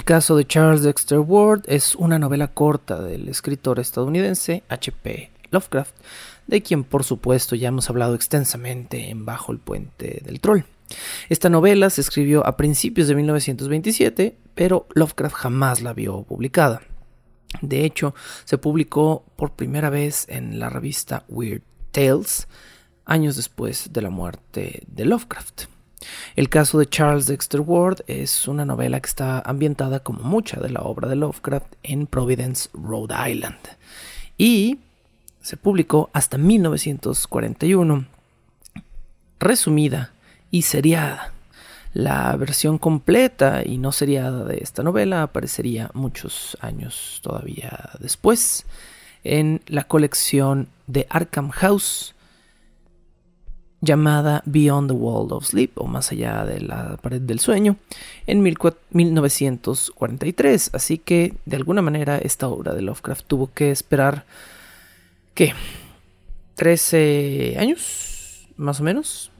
El caso de Charles Dexter Ward es una novela corta del escritor estadounidense H.P. Lovecraft, de quien por supuesto ya hemos hablado extensamente en Bajo el Puente del Troll. Esta novela se escribió a principios de 1927, pero Lovecraft jamás la vio publicada. De hecho, se publicó por primera vez en la revista Weird Tales, años después de la muerte de Lovecraft. El caso de Charles Dexter Ward es una novela que está ambientada como mucha de la obra de Lovecraft en Providence, Rhode Island. Y se publicó hasta 1941, resumida y seriada. La versión completa y no seriada de esta novela aparecería muchos años todavía después en la colección de Arkham House llamada Beyond the World of Sleep o más allá de la pared del sueño en 1943. Así que de alguna manera esta obra de Lovecraft tuvo que esperar ¿qué? 13 años más o menos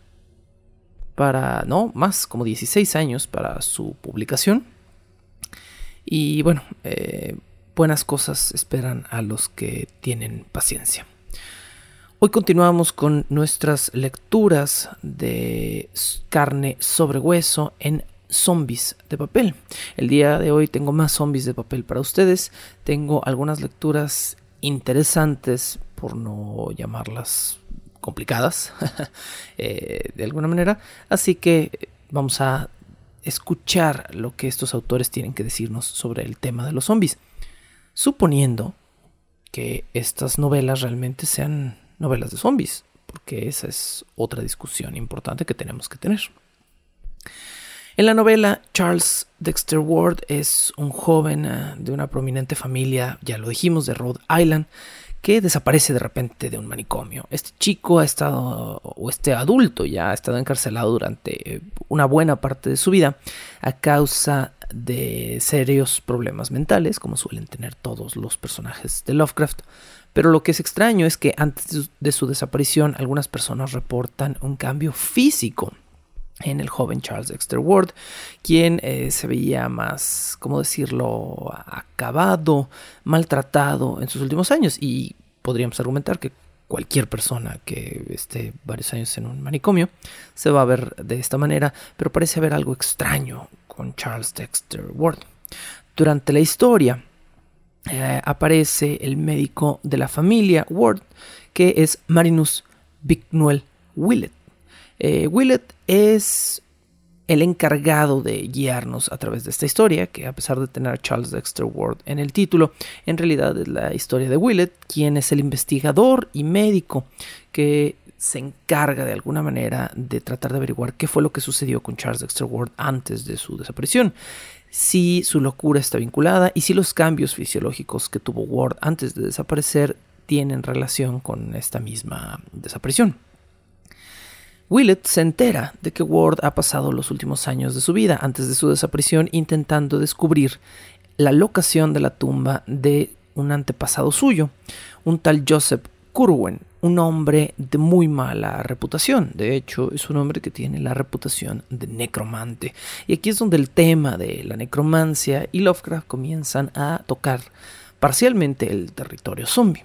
para, no, más como 16 años para su publicación. Y bueno, eh, buenas cosas esperan a los que tienen paciencia. Hoy continuamos con nuestras lecturas de carne sobre hueso en zombies de papel. El día de hoy tengo más zombies de papel para ustedes. Tengo algunas lecturas interesantes, por no llamarlas complicadas, eh, de alguna manera. Así que vamos a escuchar lo que estos autores tienen que decirnos sobre el tema de los zombies. Suponiendo que estas novelas realmente sean novelas de zombies, porque esa es otra discusión importante que tenemos que tener. En la novela, Charles Dexter Ward es un joven eh, de una prominente familia, ya lo dijimos, de Rhode Island, que desaparece de repente de un manicomio. Este chico ha estado, o este adulto ya ha estado encarcelado durante eh, una buena parte de su vida a causa de serios problemas mentales, como suelen tener todos los personajes de Lovecraft. Pero lo que es extraño es que antes de su desaparición algunas personas reportan un cambio físico en el joven Charles Dexter Ward, quien eh, se veía más, ¿cómo decirlo?, acabado, maltratado en sus últimos años. Y podríamos argumentar que cualquier persona que esté varios años en un manicomio se va a ver de esta manera, pero parece haber algo extraño con Charles Dexter Ward. Durante la historia, eh, aparece el médico de la familia Ward, que es Marinus Bicknell Willett. Eh, Willett es el encargado de guiarnos a través de esta historia, que a pesar de tener a Charles Dexter Ward en el título, en realidad es la historia de Willett, quien es el investigador y médico que se encarga de alguna manera de tratar de averiguar qué fue lo que sucedió con Charles Dexter Ward antes de su desaparición si su locura está vinculada y si los cambios fisiológicos que tuvo Ward antes de desaparecer tienen relación con esta misma desaparición. Willett se entera de que Ward ha pasado los últimos años de su vida antes de su desaparición intentando descubrir la locación de la tumba de un antepasado suyo, un tal Joseph Curwen, un hombre de muy mala reputación. De hecho, es un hombre que tiene la reputación de necromante. Y aquí es donde el tema de la necromancia y Lovecraft comienzan a tocar parcialmente el territorio zombie.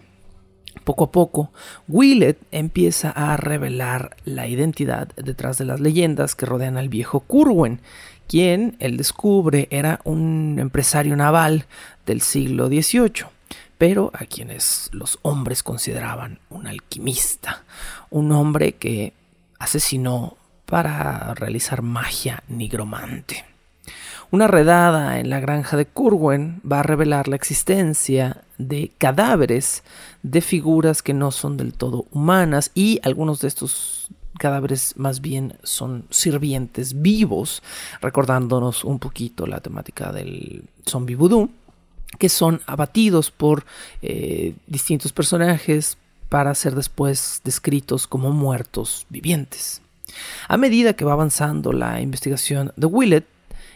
Poco a poco, Willett empieza a revelar la identidad detrás de las leyendas que rodean al viejo Curwen, quien él descubre era un empresario naval del siglo XVIII pero a quienes los hombres consideraban un alquimista, un hombre que asesinó para realizar magia nigromante. Una redada en la granja de Curwen va a revelar la existencia de cadáveres de figuras que no son del todo humanas y algunos de estos cadáveres más bien son sirvientes vivos, recordándonos un poquito la temática del zombie voodoo que son abatidos por eh, distintos personajes para ser después descritos como muertos vivientes. A medida que va avanzando la investigación de Willett,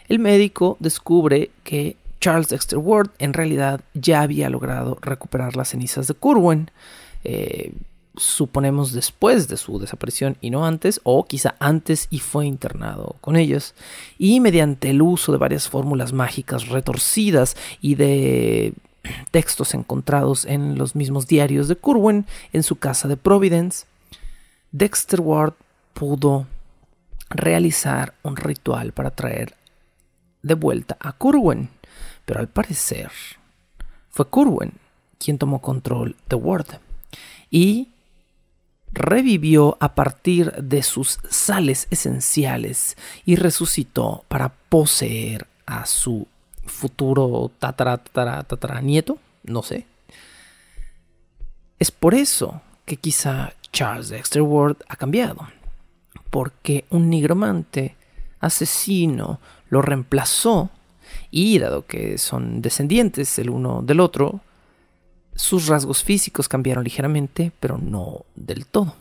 el médico descubre que Charles Dexter Ward en realidad ya había logrado recuperar las cenizas de Curwen. Eh, suponemos después de su desaparición y no antes, o quizá antes y fue internado con ellos, y mediante el uso de varias fórmulas mágicas retorcidas y de textos encontrados en los mismos diarios de Curwen en su casa de Providence, Dexter Ward pudo realizar un ritual para traer de vuelta a Curwen, pero al parecer fue Curwen quien tomó control de Ward. Y revivió a partir de sus sales esenciales y resucitó para poseer a su futuro tatara, nieto, no sé. Es por eso que quizá Charles Dexter Ward ha cambiado, porque un nigromante asesino lo reemplazó y dado que son descendientes el uno del otro, sus rasgos físicos cambiaron ligeramente, pero no del todo.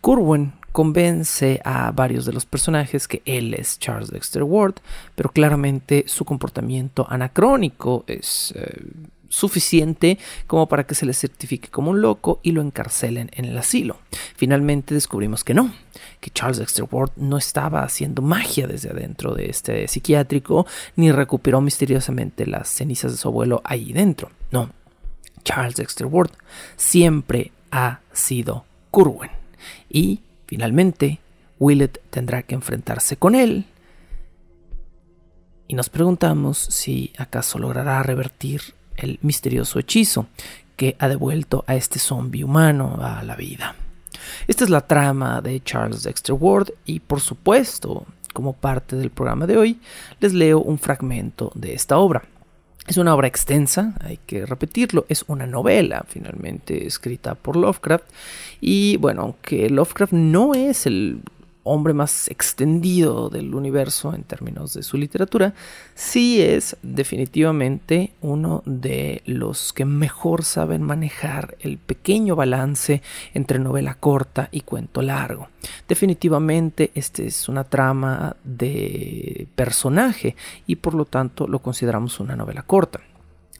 Curwen convence a varios de los personajes que él es Charles Dexter Ward, pero claramente su comportamiento anacrónico es eh, suficiente como para que se le certifique como un loco y lo encarcelen en el asilo. Finalmente descubrimos que no, que Charles Dexter Ward no estaba haciendo magia desde adentro de este psiquiátrico, ni recuperó misteriosamente las cenizas de su abuelo ahí dentro. No, Charles Dexter Ward siempre ha sido Curwen. Y finalmente, Willett tendrá que enfrentarse con él. Y nos preguntamos si acaso logrará revertir el misterioso hechizo que ha devuelto a este zombie humano a la vida. Esta es la trama de Charles Dexter Ward y por supuesto, como parte del programa de hoy, les leo un fragmento de esta obra. Es una obra extensa, hay que repetirlo, es una novela finalmente escrita por Lovecraft. Y bueno, aunque Lovecraft no es el hombre más extendido del universo en términos de su literatura, sí es definitivamente uno de los que mejor saben manejar el pequeño balance entre novela corta y cuento largo. Definitivamente esta es una trama de personaje y por lo tanto lo consideramos una novela corta.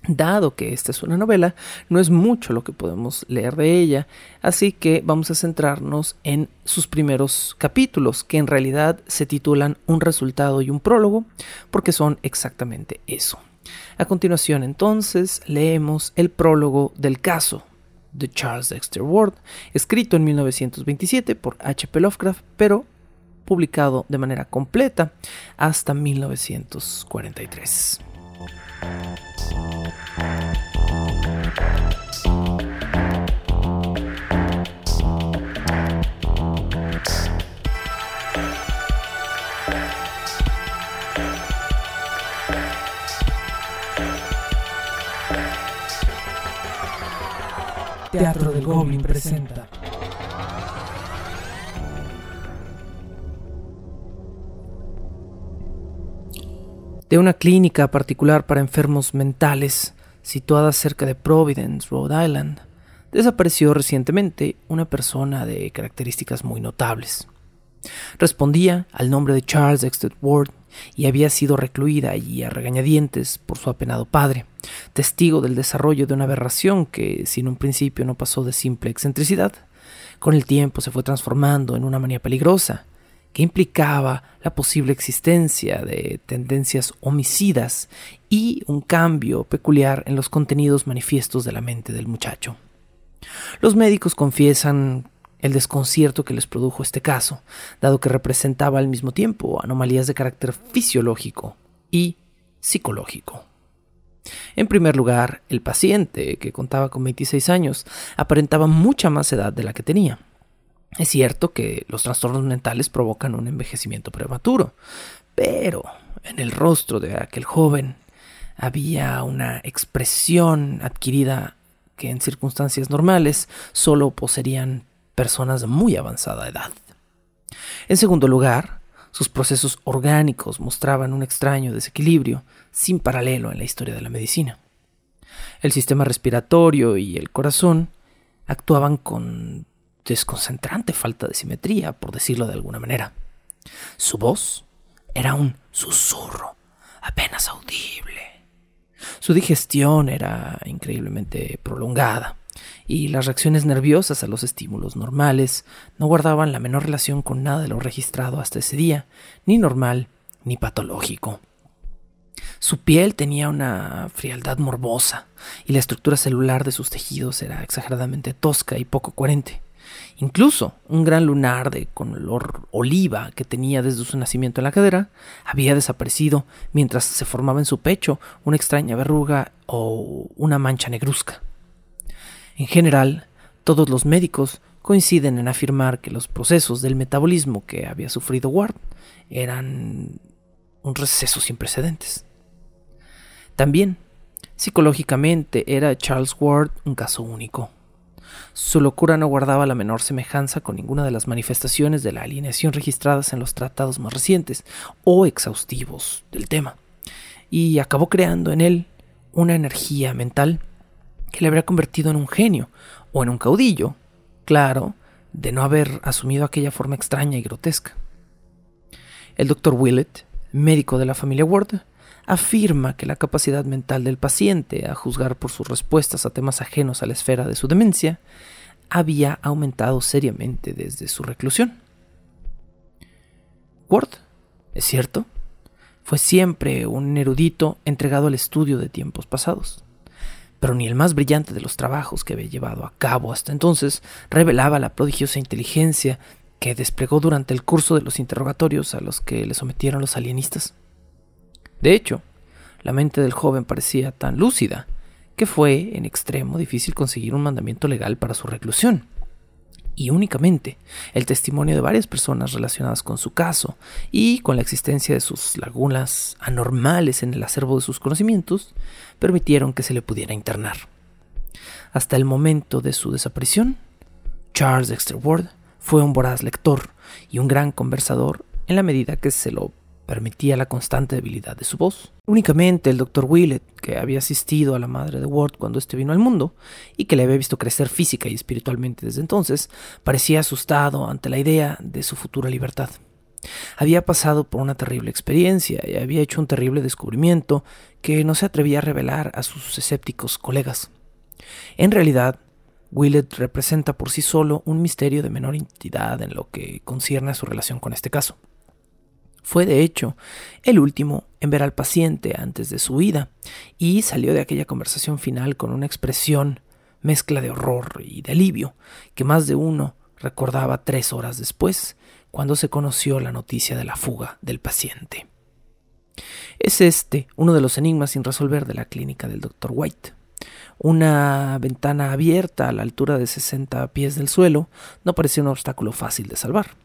Dado que esta es una novela, no es mucho lo que podemos leer de ella, así que vamos a centrarnos en sus primeros capítulos, que en realidad se titulan Un resultado y un prólogo, porque son exactamente eso. A continuación entonces leemos el prólogo del caso de Charles Dexter Ward, escrito en 1927 por H.P. Lovecraft, pero publicado de manera completa hasta 1943. Teatro del Goblin presenta. De una clínica particular para enfermos mentales, situada cerca de Providence, Rhode Island, desapareció recientemente una persona de características muy notables. Respondía al nombre de Charles Dexter Ward y había sido recluida allí a regañadientes por su apenado padre, testigo del desarrollo de una aberración que, si en un principio no pasó de simple excentricidad, con el tiempo se fue transformando en una manía peligrosa, que implicaba la posible existencia de tendencias homicidas y un cambio peculiar en los contenidos manifiestos de la mente del muchacho. Los médicos confiesan el desconcierto que les produjo este caso, dado que representaba al mismo tiempo anomalías de carácter fisiológico y psicológico. En primer lugar, el paciente, que contaba con 26 años, aparentaba mucha más edad de la que tenía. Es cierto que los trastornos mentales provocan un envejecimiento prematuro, pero en el rostro de aquel joven había una expresión adquirida que en circunstancias normales solo poseerían personas de muy avanzada edad. En segundo lugar, sus procesos orgánicos mostraban un extraño desequilibrio sin paralelo en la historia de la medicina. El sistema respiratorio y el corazón actuaban con desconcentrante falta de simetría, por decirlo de alguna manera. Su voz era un susurro apenas audible. Su digestión era increíblemente prolongada y las reacciones nerviosas a los estímulos normales no guardaban la menor relación con nada de lo registrado hasta ese día, ni normal ni patológico. Su piel tenía una frialdad morbosa y la estructura celular de sus tejidos era exageradamente tosca y poco coherente. Incluso un gran lunar de color oliva que tenía desde su nacimiento en la cadera había desaparecido mientras se formaba en su pecho una extraña verruga o una mancha negruzca. En general, todos los médicos coinciden en afirmar que los procesos del metabolismo que había sufrido Ward eran un receso sin precedentes. También, psicológicamente, era Charles Ward un caso único. Su locura no guardaba la menor semejanza con ninguna de las manifestaciones de la alineación registradas en los tratados más recientes o exhaustivos del tema, y acabó creando en él una energía mental que le habría convertido en un genio o en un caudillo, claro, de no haber asumido aquella forma extraña y grotesca. El doctor Willett, médico de la familia Ward, afirma que la capacidad mental del paciente, a juzgar por sus respuestas a temas ajenos a la esfera de su demencia, había aumentado seriamente desde su reclusión. Ward, es cierto, fue siempre un erudito entregado al estudio de tiempos pasados, pero ni el más brillante de los trabajos que había llevado a cabo hasta entonces revelaba la prodigiosa inteligencia que desplegó durante el curso de los interrogatorios a los que le sometieron los alienistas. De hecho, la mente del joven parecía tan lúcida que fue en extremo difícil conseguir un mandamiento legal para su reclusión. Y únicamente el testimonio de varias personas relacionadas con su caso y con la existencia de sus lagunas anormales en el acervo de sus conocimientos permitieron que se le pudiera internar. Hasta el momento de su desaparición, Charles Dexter Ward fue un voraz lector y un gran conversador en la medida que se lo permitía la constante debilidad de su voz. Únicamente el doctor Willett, que había asistido a la madre de Ward cuando éste vino al mundo y que le había visto crecer física y espiritualmente desde entonces, parecía asustado ante la idea de su futura libertad. Había pasado por una terrible experiencia y había hecho un terrible descubrimiento que no se atrevía a revelar a sus escépticos colegas. En realidad, Willett representa por sí solo un misterio de menor entidad en lo que concierne a su relación con este caso. Fue, de hecho, el último en ver al paciente antes de su huida, y salió de aquella conversación final con una expresión mezcla de horror y de alivio, que más de uno recordaba tres horas después, cuando se conoció la noticia de la fuga del paciente. Es este uno de los enigmas sin resolver de la clínica del Dr. White. Una ventana abierta a la altura de 60 pies del suelo no parecía un obstáculo fácil de salvar.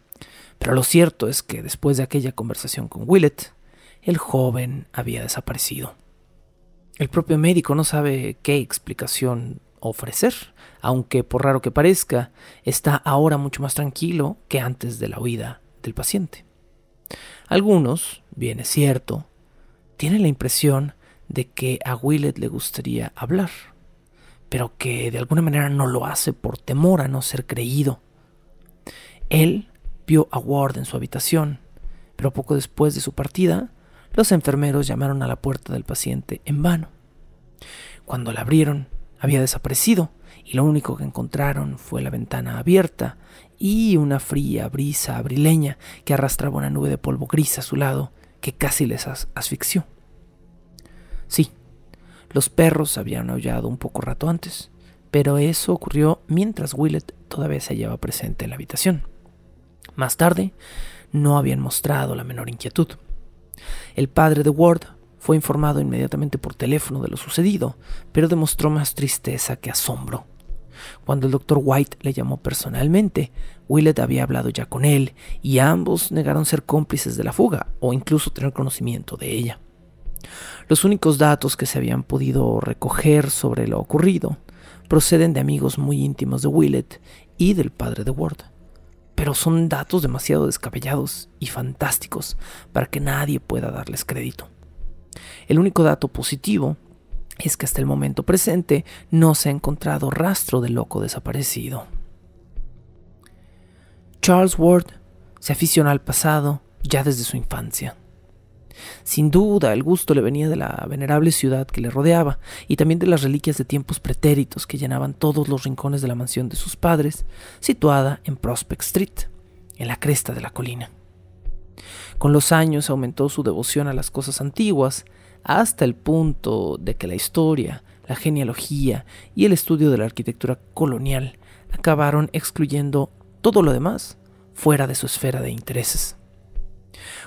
Pero lo cierto es que después de aquella conversación con Willett, el joven había desaparecido. El propio médico no sabe qué explicación ofrecer, aunque por raro que parezca, está ahora mucho más tranquilo que antes de la huida del paciente. Algunos, bien es cierto, tienen la impresión de que a Willett le gustaría hablar, pero que de alguna manera no lo hace por temor a no ser creído. Él vio a Ward en su habitación, pero poco después de su partida, los enfermeros llamaron a la puerta del paciente en vano. Cuando la abrieron, había desaparecido y lo único que encontraron fue la ventana abierta y una fría brisa abrileña que arrastraba una nube de polvo gris a su lado que casi les asfixió. Sí, los perros habían aullado un poco rato antes, pero eso ocurrió mientras Willett todavía se hallaba presente en la habitación. Más tarde, no habían mostrado la menor inquietud. El padre de Ward fue informado inmediatamente por teléfono de lo sucedido, pero demostró más tristeza que asombro. Cuando el doctor White le llamó personalmente, Willett había hablado ya con él y ambos negaron ser cómplices de la fuga o incluso tener conocimiento de ella. Los únicos datos que se habían podido recoger sobre lo ocurrido proceden de amigos muy íntimos de Willett y del padre de Ward pero son datos demasiado descabellados y fantásticos para que nadie pueda darles crédito. El único dato positivo es que hasta el momento presente no se ha encontrado rastro del loco desaparecido. Charles Ward se aficiona al pasado ya desde su infancia. Sin duda, el gusto le venía de la venerable ciudad que le rodeaba y también de las reliquias de tiempos pretéritos que llenaban todos los rincones de la mansión de sus padres, situada en Prospect Street, en la cresta de la colina. Con los años aumentó su devoción a las cosas antiguas, hasta el punto de que la historia, la genealogía y el estudio de la arquitectura colonial acabaron excluyendo todo lo demás fuera de su esfera de intereses.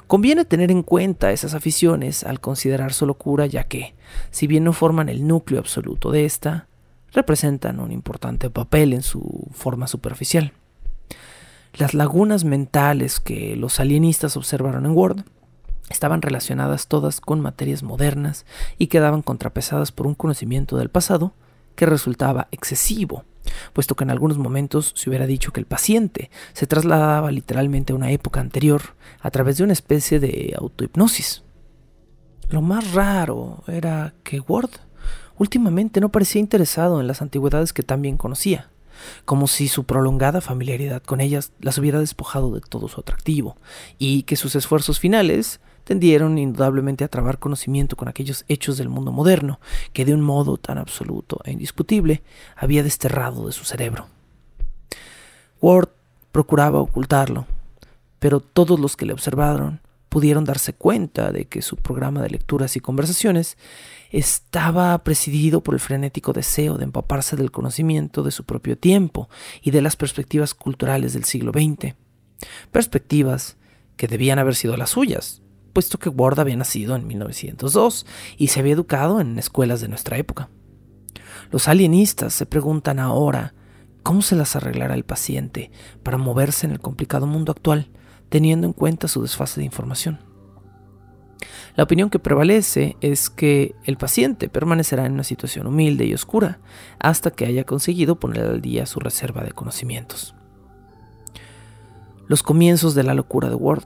Conviene tener en cuenta esas aficiones al considerar su locura, ya que, si bien no forman el núcleo absoluto de esta, representan un importante papel en su forma superficial. Las lagunas mentales que los alienistas observaron en Ward estaban relacionadas todas con materias modernas y quedaban contrapesadas por un conocimiento del pasado que resultaba excesivo puesto que en algunos momentos se hubiera dicho que el paciente se trasladaba literalmente a una época anterior a través de una especie de autohipnosis. Lo más raro era que Ward últimamente no parecía interesado en las antigüedades que tan bien conocía, como si su prolongada familiaridad con ellas las hubiera despojado de todo su atractivo, y que sus esfuerzos finales tendieron indudablemente a trabar conocimiento con aquellos hechos del mundo moderno que de un modo tan absoluto e indiscutible había desterrado de su cerebro. Ward procuraba ocultarlo, pero todos los que le observaron pudieron darse cuenta de que su programa de lecturas y conversaciones estaba presidido por el frenético deseo de empaparse del conocimiento de su propio tiempo y de las perspectivas culturales del siglo XX. Perspectivas que debían haber sido las suyas, puesto que Ward había nacido en 1902 y se había educado en escuelas de nuestra época. Los alienistas se preguntan ahora cómo se las arreglará el paciente para moverse en el complicado mundo actual, teniendo en cuenta su desfase de información. La opinión que prevalece es que el paciente permanecerá en una situación humilde y oscura hasta que haya conseguido poner al día su reserva de conocimientos. Los comienzos de la locura de Ward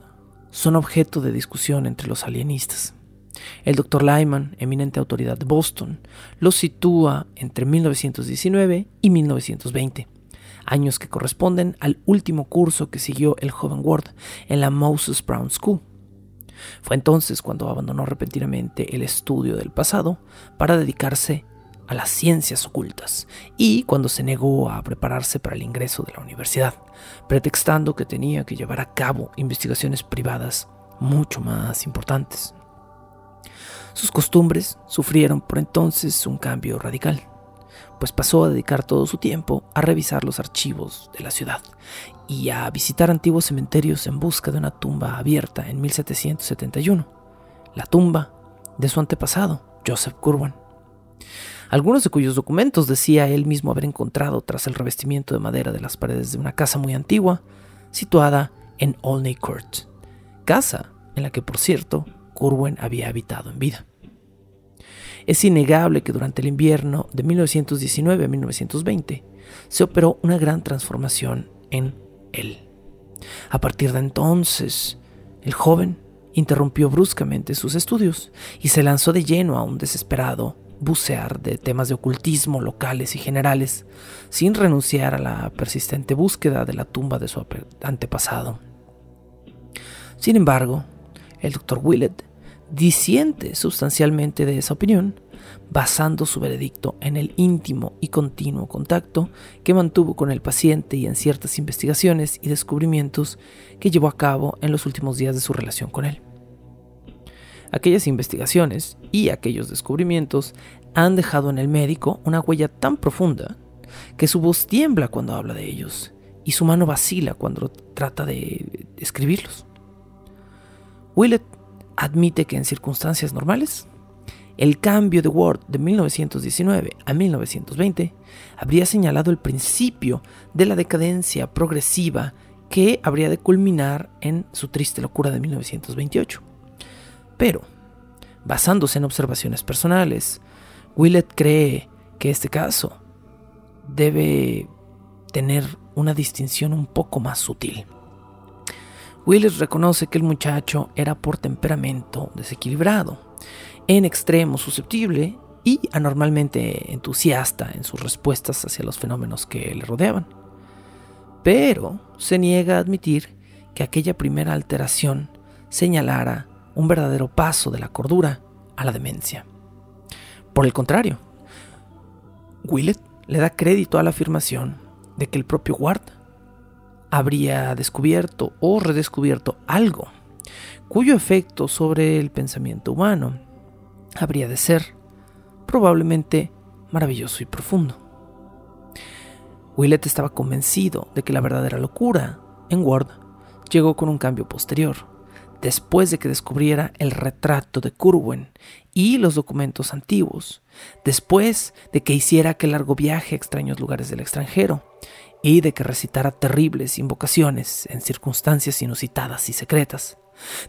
son objeto de discusión entre los alienistas. El Dr. Lyman, eminente autoridad de Boston, los sitúa entre 1919 y 1920, años que corresponden al último curso que siguió el joven Ward en la Moses Brown School. Fue entonces cuando abandonó repentinamente el estudio del pasado para dedicarse a las ciencias ocultas y cuando se negó a prepararse para el ingreso de la universidad, pretextando que tenía que llevar a cabo investigaciones privadas mucho más importantes. Sus costumbres sufrieron por entonces un cambio radical, pues pasó a dedicar todo su tiempo a revisar los archivos de la ciudad y a visitar antiguos cementerios en busca de una tumba abierta en 1771, la tumba de su antepasado, Joseph Curwen algunos de cuyos documentos decía él mismo haber encontrado tras el revestimiento de madera de las paredes de una casa muy antigua, situada en Olney Court, casa en la que, por cierto, Curwen había habitado en vida. Es innegable que durante el invierno de 1919 a 1920 se operó una gran transformación en él. A partir de entonces, el joven interrumpió bruscamente sus estudios y se lanzó de lleno a un desesperado bucear de temas de ocultismo locales y generales, sin renunciar a la persistente búsqueda de la tumba de su antepasado. Sin embargo, el Dr. Willett disiente sustancialmente de esa opinión, basando su veredicto en el íntimo y continuo contacto que mantuvo con el paciente y en ciertas investigaciones y descubrimientos que llevó a cabo en los últimos días de su relación con él. Aquellas investigaciones y aquellos descubrimientos han dejado en el médico una huella tan profunda que su voz tiembla cuando habla de ellos y su mano vacila cuando trata de escribirlos. Willett admite que en circunstancias normales, el cambio de Ward de 1919 a 1920 habría señalado el principio de la decadencia progresiva que habría de culminar en su triste locura de 1928. Pero, basándose en observaciones personales, Willett cree que este caso debe tener una distinción un poco más sutil. Willett reconoce que el muchacho era por temperamento desequilibrado, en extremo susceptible y anormalmente entusiasta en sus respuestas hacia los fenómenos que le rodeaban. Pero se niega a admitir que aquella primera alteración señalara un verdadero paso de la cordura a la demencia. Por el contrario, Willett le da crédito a la afirmación de que el propio Ward habría descubierto o redescubierto algo cuyo efecto sobre el pensamiento humano habría de ser probablemente maravilloso y profundo. Willett estaba convencido de que la verdadera locura en Ward llegó con un cambio posterior, después de que descubriera el retrato de Curwen y los documentos antiguos, después de que hiciera aquel largo viaje a extraños lugares del extranjero y de que recitara terribles invocaciones en circunstancias inusitadas y secretas,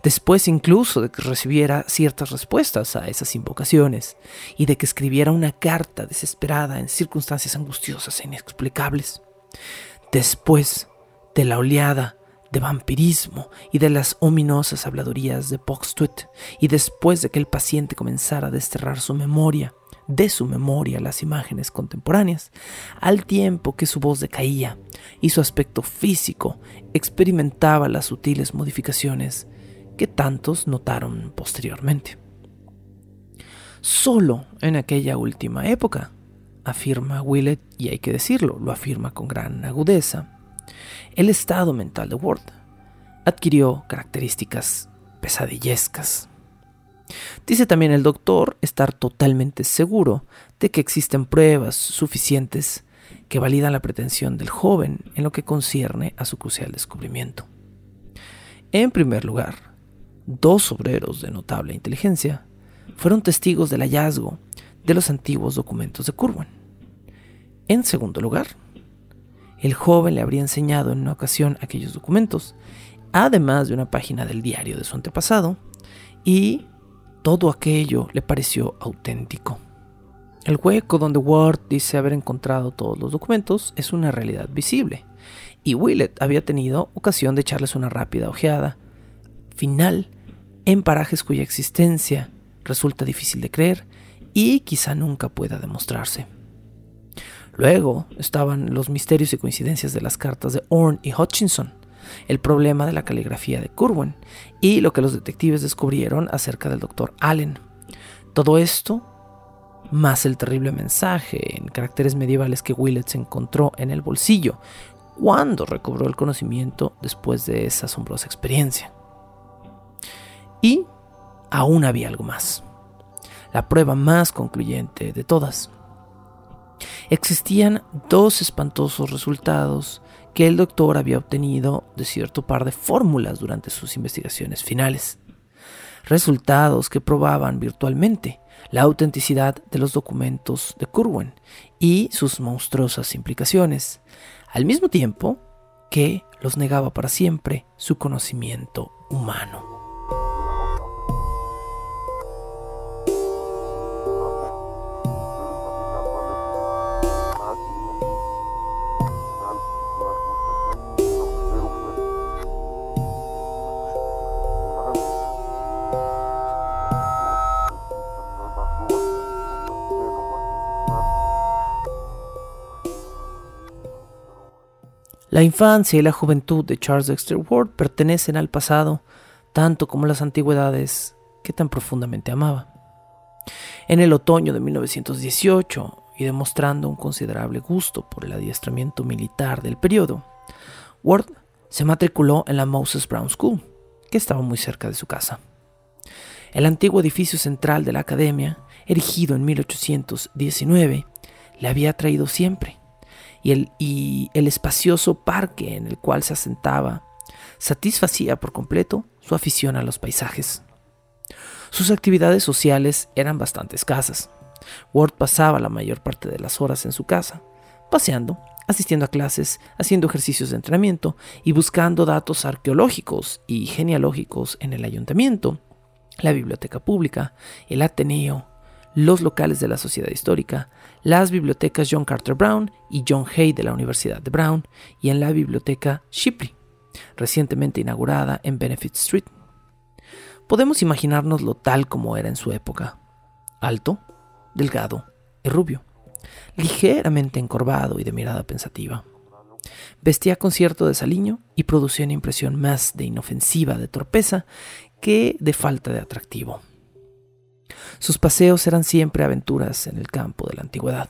después incluso de que recibiera ciertas respuestas a esas invocaciones y de que escribiera una carta desesperada en circunstancias angustiosas e inexplicables, después de la oleada de vampirismo y de las ominosas habladurías de Poxtuit, y después de que el paciente comenzara a desterrar su memoria, de su memoria las imágenes contemporáneas, al tiempo que su voz decaía y su aspecto físico experimentaba las sutiles modificaciones que tantos notaron posteriormente. Solo en aquella última época, afirma Willett, y hay que decirlo, lo afirma con gran agudeza, el estado mental de Ward adquirió características pesadillescas. Dice también el doctor estar totalmente seguro de que existen pruebas suficientes que validan la pretensión del joven en lo que concierne a su crucial descubrimiento. En primer lugar, dos obreros de notable inteligencia fueron testigos del hallazgo de los antiguos documentos de Curwen. En segundo lugar, el joven le habría enseñado en una ocasión aquellos documentos, además de una página del diario de su antepasado, y todo aquello le pareció auténtico. El hueco donde Ward dice haber encontrado todos los documentos es una realidad visible, y Willett había tenido ocasión de echarles una rápida ojeada final en parajes cuya existencia resulta difícil de creer y quizá nunca pueda demostrarse. Luego estaban los misterios y coincidencias de las cartas de Orne y Hutchinson, el problema de la caligrafía de Curwen y lo que los detectives descubrieron acerca del Dr. Allen. Todo esto, más el terrible mensaje en caracteres medievales que Willett se encontró en el bolsillo cuando recobró el conocimiento después de esa asombrosa experiencia. Y aún había algo más. La prueba más concluyente de todas. Existían dos espantosos resultados que el doctor había obtenido de cierto par de fórmulas durante sus investigaciones finales. Resultados que probaban virtualmente la autenticidad de los documentos de Curwen y sus monstruosas implicaciones, al mismo tiempo que los negaba para siempre su conocimiento humano. La infancia y la juventud de Charles Dexter Ward pertenecen al pasado, tanto como las antigüedades que tan profundamente amaba. En el otoño de 1918, y demostrando un considerable gusto por el adiestramiento militar del periodo, Ward se matriculó en la Moses Brown School, que estaba muy cerca de su casa. El antiguo edificio central de la academia, erigido en 1819, le había atraído siempre y el, espacioso parque en el cual se asentaba satisfacía por completo su afición a los paisajes. Sus actividades sociales eran bastante escasas. Ward pasaba la mayor parte de las horas en su casa, paseando, asistiendo a clases, haciendo ejercicios de entrenamiento y buscando datos arqueológicos y genealógicos en el ayuntamiento, la biblioteca pública, el Ateneo, los locales de la Sociedad Histórica, las bibliotecas John Carter Brown y John Hay de la Universidad de Brown y en la biblioteca Shipley, recientemente inaugurada en Benefit Street. Podemos imaginárnoslo tal como era en su época. Alto, delgado y rubio, ligeramente encorvado y de mirada pensativa. Vestía con cierto desaliño y producía una impresión más de inofensiva de torpeza que de falta de atractivo. Sus paseos eran siempre aventuras en el campo de la antigüedad,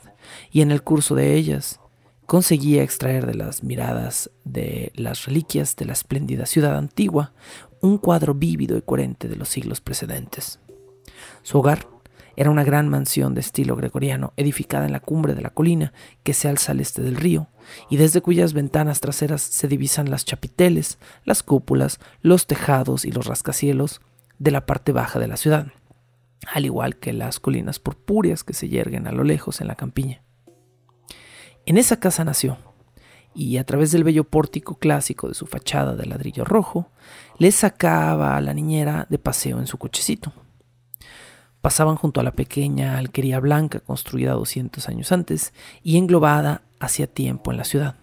y en el curso de ellas conseguía extraer de las miradas de las reliquias de la espléndida ciudad antigua un cuadro vívido y coherente de los siglos precedentes. Su hogar era una gran mansión de estilo gregoriano, edificada en la cumbre de la colina que se alza al este del río, y desde cuyas ventanas traseras se divisan las chapiteles, las cúpulas, los tejados y los rascacielos de la parte baja de la ciudad, al igual que las colinas purpúreas que se yerguen a lo lejos en la campiña. En esa casa nació, y a través del bello pórtico clásico de su fachada de ladrillo rojo, le sacaba a la niñera de paseo en su cochecito. Pasaban junto a la pequeña alquería blanca construida 200 años antes y englobada hacía tiempo en la ciudad.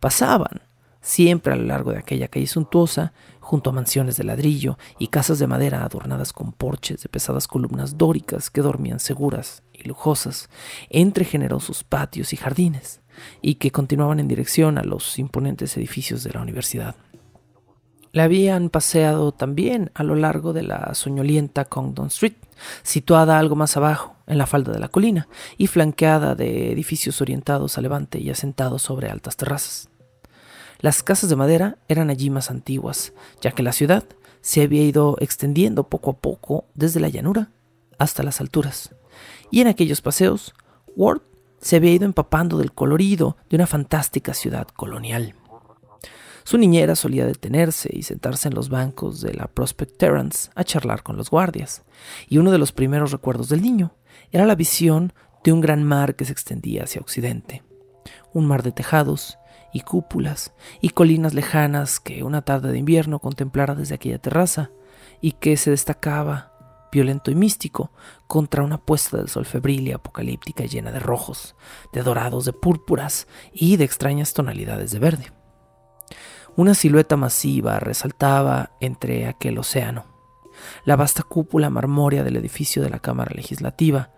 Pasaban, siempre a lo largo de aquella calle suntuosa, junto a mansiones de ladrillo y casas de madera adornadas con porches de pesadas columnas dóricas que dormían seguras y lujosas entre generosos patios y jardines, y que continuaban en dirección a los imponentes edificios de la universidad. La habían paseado también a lo largo de la soñolienta Congdon Street, situada algo más abajo, en la falda de la colina, y flanqueada de edificios orientados a levante y asentados sobre altas terrazas. Las casas de madera eran allí más antiguas, ya que la ciudad se había ido extendiendo poco a poco desde la llanura hasta las alturas, y en aquellos paseos, Ward se había ido empapando del colorido de una fantástica ciudad colonial. Su niñera solía detenerse y sentarse en los bancos de la Prospect Terrace a charlar con los guardias, y uno de los primeros recuerdos del niño era la visión de un gran mar que se extendía hacia occidente, un mar de tejados y cúpulas y colinas lejanas que una tarde de invierno contemplara desde aquella terraza y que se destacaba violento y místico, contra una puesta del sol febril y apocalíptica llena de rojos, de dorados, de púrpuras y de extrañas tonalidades de verde. Una silueta masiva resaltaba entre aquel océano. La vasta cúpula marmórea del edificio de la Cámara Legislativa,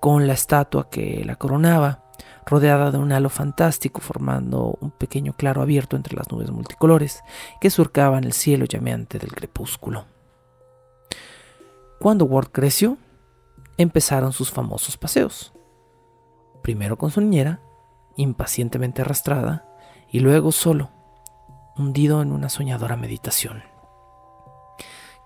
con la estatua que la coronaba, rodeada de un halo fantástico formando un pequeño claro abierto entre las nubes multicolores que surcaban el cielo llameante del crepúsculo. Cuando Ward creció, empezaron sus famosos paseos. Primero con su niñera, impacientemente arrastrada, y luego solo, hundido en una soñadora meditación.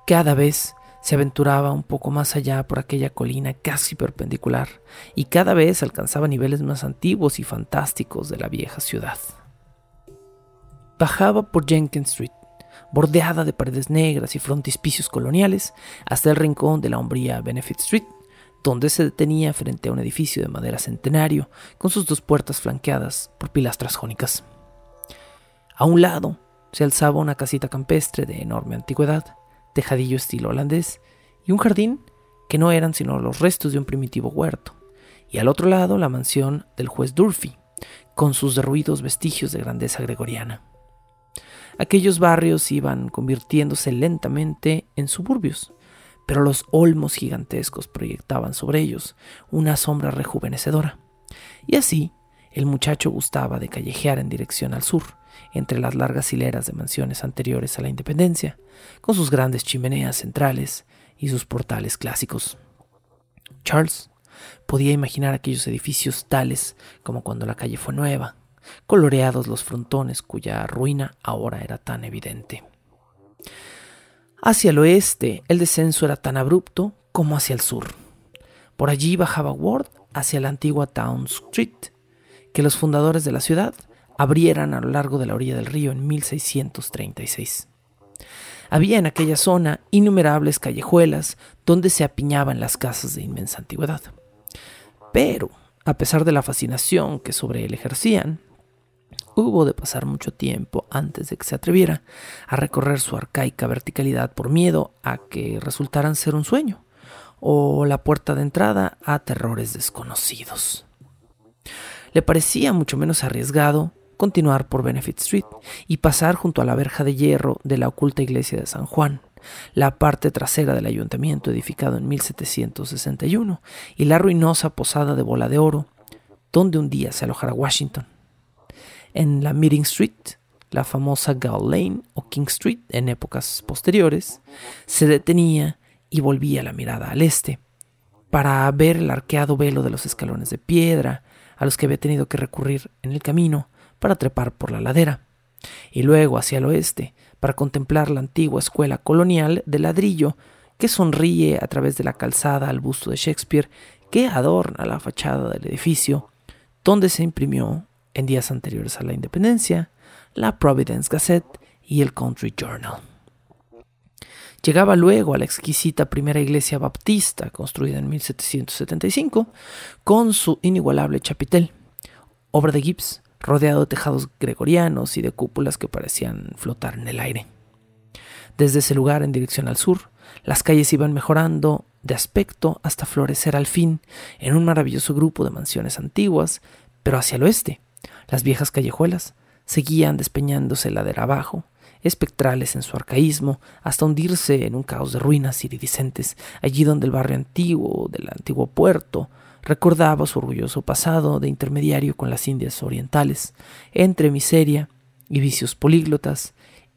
Cada vez se aventuraba un poco más allá por aquella colina casi perpendicular y cada vez alcanzaba niveles más antiguos y fantásticos de la vieja ciudad. Bajaba por Jenkins Street, bordeada de paredes negras y frontispicios coloniales, hasta el rincón de la hombría Benefit Street, donde se detenía frente a un edificio de madera centenario con sus dos puertas flanqueadas por pilastras jónicas. A un lado se alzaba una casita campestre de enorme antigüedad, tejadillo estilo holandés y un jardín que no eran sino los restos de un primitivo huerto, y al otro lado la mansión del juez Durfee, con sus derruidos vestigios de grandeza gregoriana. Aquellos barrios iban convirtiéndose lentamente en suburbios, pero los olmos gigantescos proyectaban sobre ellos una sombra rejuvenecedora. Y así el muchacho gustaba de callejear en dirección al sur, entre las largas hileras de mansiones anteriores a la independencia, con sus grandes chimeneas centrales y sus portales clásicos. Charles podía imaginar aquellos edificios tales como cuando la calle fue nueva, coloreados los frontones cuya ruina ahora era tan evidente. Hacia el oeste el descenso era tan abrupto como hacia el sur. Por allí bajaba Ward hacia la antigua Town Street, que los fundadores de la ciudad abrieran a lo largo de la orilla del río en 1636. Había en aquella zona innumerables callejuelas donde se apiñaban las casas de inmensa antigüedad. Pero, a pesar de la fascinación que sobre él ejercían, hubo de pasar mucho tiempo antes de que se atreviera a recorrer su arcaica verticalidad por miedo a que resultaran ser un sueño o la puerta de entrada a terrores desconocidos. Le parecía mucho menos arriesgado continuar por Benefit Street y pasar junto a la verja de hierro de la oculta iglesia de San Juan, la parte trasera del ayuntamiento edificado en 1761 y la ruinosa posada de Bola de Oro, donde un día se alojara Washington. En la Meeting Street, la famosa Gull Lane o King Street en épocas posteriores, se detenía y volvía la mirada al este, para ver el arqueado velo de los escalones de piedra a los que había tenido que recurrir en el camino para trepar por la ladera, y luego hacia el oeste, para contemplar la antigua escuela colonial de ladrillo que sonríe a través de la calzada al busto de Shakespeare que adorna la fachada del edificio, donde se imprimió, en días anteriores a la independencia, la Providence Gazette y el Country Journal. Llegaba luego a la exquisita primera iglesia baptista, construida en 1775, con su inigualable chapitel, obra de Gibbs, rodeado de tejados gregorianos y de cúpulas que parecían flotar en el aire. Desde ese lugar en dirección al sur, las calles iban mejorando de aspecto hasta florecer al fin en un maravilloso grupo de mansiones antiguas, pero hacia el oeste, las viejas callejuelas seguían despeñándose ladera abajo, espectrales en su arcaísmo, hasta hundirse en un caos de ruinas iridiscentes, allí donde el barrio antiguo del antiguo puerto recordaba su orgulloso pasado de intermediario con las Indias orientales, entre miseria y vicios políglotas,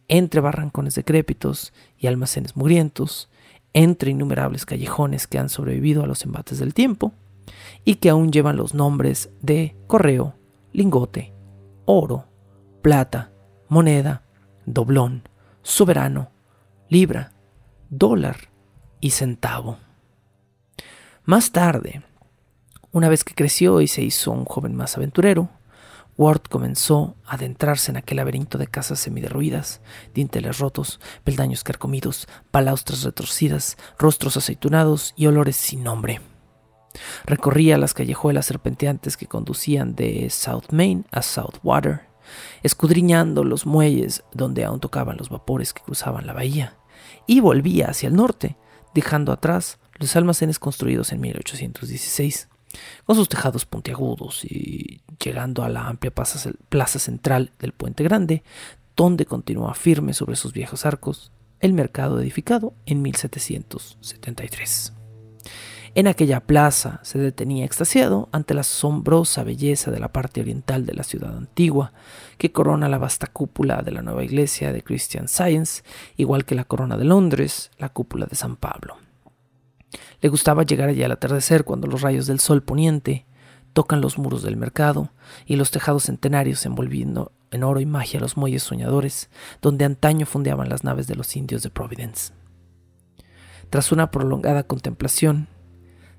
entre barrancones decrépitos y almacenes mugrientos, entre innumerables callejones que han sobrevivido a los embates del tiempo y que aún llevan los nombres de correo, lingote, oro, plata, moneda, doblón, soberano, libra, dólar y centavo. Más tarde, una vez que creció y se hizo un joven más aventurero, Ward comenzó a adentrarse en aquel laberinto de casas semiderruidas, dinteles rotos, peldaños carcomidos, balaustras retorcidas, rostros aceitunados y olores sin nombre. Recorría las callejuelas serpenteantes que conducían de South Main a South Water, escudriñando los muelles donde aún tocaban los vapores que cruzaban la bahía, y volvía hacia el norte, dejando atrás los almacenes construidos en 1816 con sus tejados puntiagudos y llegando a la amplia plaza central del Puente Grande, donde continúa firme sobre sus viejos arcos el mercado edificado en 1773. En aquella plaza se detenía extasiado ante la asombrosa belleza de la parte oriental de la ciudad antigua, que corona la vasta cúpula de la nueva iglesia de Christian Science, igual que la corona de Londres, la cúpula de San Pablo. Le gustaba llegar allí al atardecer cuando los rayos del sol poniente tocan los muros del mercado y los tejados centenarios envolviendo en oro y magia los muelles soñadores donde antaño fondeaban las naves de los indios de Providence. Tras una prolongada contemplación,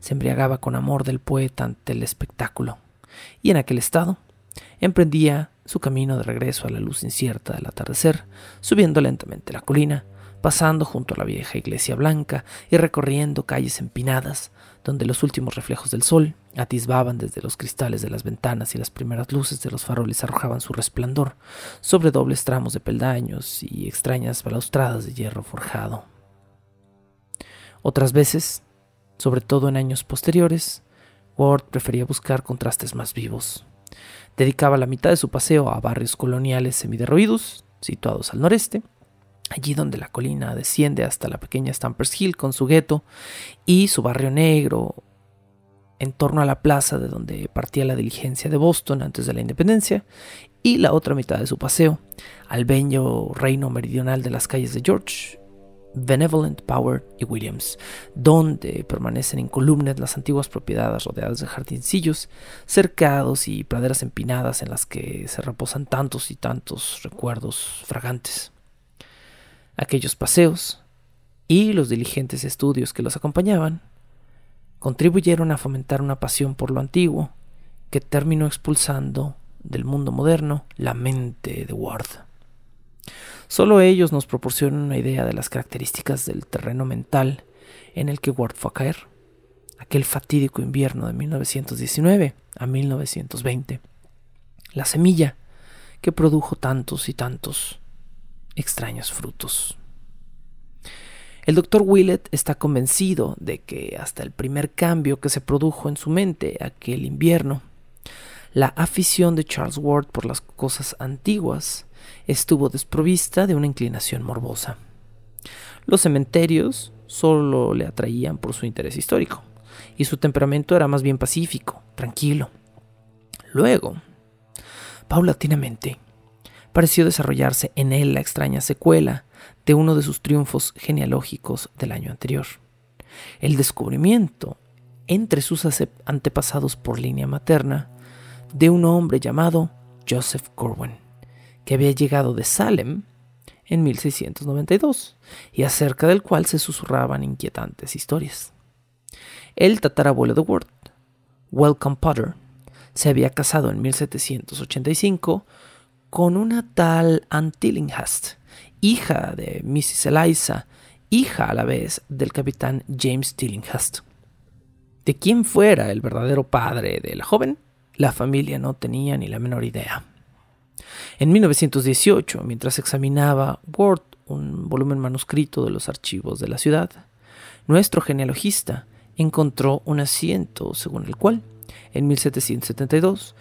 se embriagaba con amor del poeta ante el espectáculo, y en aquel estado emprendía su camino de regreso a la luz incierta del atardecer, subiendo lentamente la colina, pasando junto a la vieja iglesia blanca y recorriendo calles empinadas, donde los últimos reflejos del sol atisbaban desde los cristales de las ventanas y las primeras luces de los faroles arrojaban su resplandor sobre dobles tramos de peldaños y extrañas balaustradas de hierro forjado. Otras veces, sobre todo en años posteriores, Ward prefería buscar contrastes más vivos. Dedicaba la mitad de su paseo a barrios coloniales semiderruidos, situados al noreste, allí donde la colina desciende hasta la pequeña Stampers Hill con su gueto y su barrio negro en torno a la plaza de donde partía la diligencia de Boston antes de la independencia, y la otra mitad de su paseo, al bello reino meridional de las calles de George, Benevolent, Power y Williams, donde permanecen incolumes las antiguas propiedades rodeadas de jardincillos, cercados y praderas empinadas en las que se reposan tantos y tantos recuerdos fragantes aquellos paseos y los diligentes estudios que los acompañaban contribuyeron a fomentar una pasión por lo antiguo que terminó expulsando del mundo moderno la mente de Ward. Solo ellos nos proporcionan una idea de las características del terreno mental en el que Ward fue a caer, aquel fatídico invierno de 1919 a 1920, la semilla que produjo tantos y tantos extraños frutos. El doctor Willett está convencido de que hasta el primer cambio que se produjo en su mente aquel invierno, la afición de Charles Ward por las cosas antiguas estuvo desprovista de una inclinación morbosa. Los cementerios solo le atraían por su interés histórico, y su temperamento era más bien pacífico, tranquilo. Luego, paulatinamente, pareció desarrollarse en él la extraña secuela de uno de sus triunfos genealógicos del año anterior. El descubrimiento entre sus antepasados por línea materna de un hombre llamado Joseph Corwin, que había llegado de Salem en 1692 y acerca del cual se susurraban inquietantes historias. El tatarabuelo de Ward, Welcome Potter, se había casado en 1785 con una tal Anne Tillinghast, hija de Mrs. Eliza, hija a la vez del capitán James Tillinghast. De quién fuera el verdadero padre de la joven, la familia no tenía ni la menor idea. En 1918, mientras examinaba Ward un volumen manuscrito de los archivos de la ciudad, nuestro genealogista encontró un asiento según el cual, en 1772,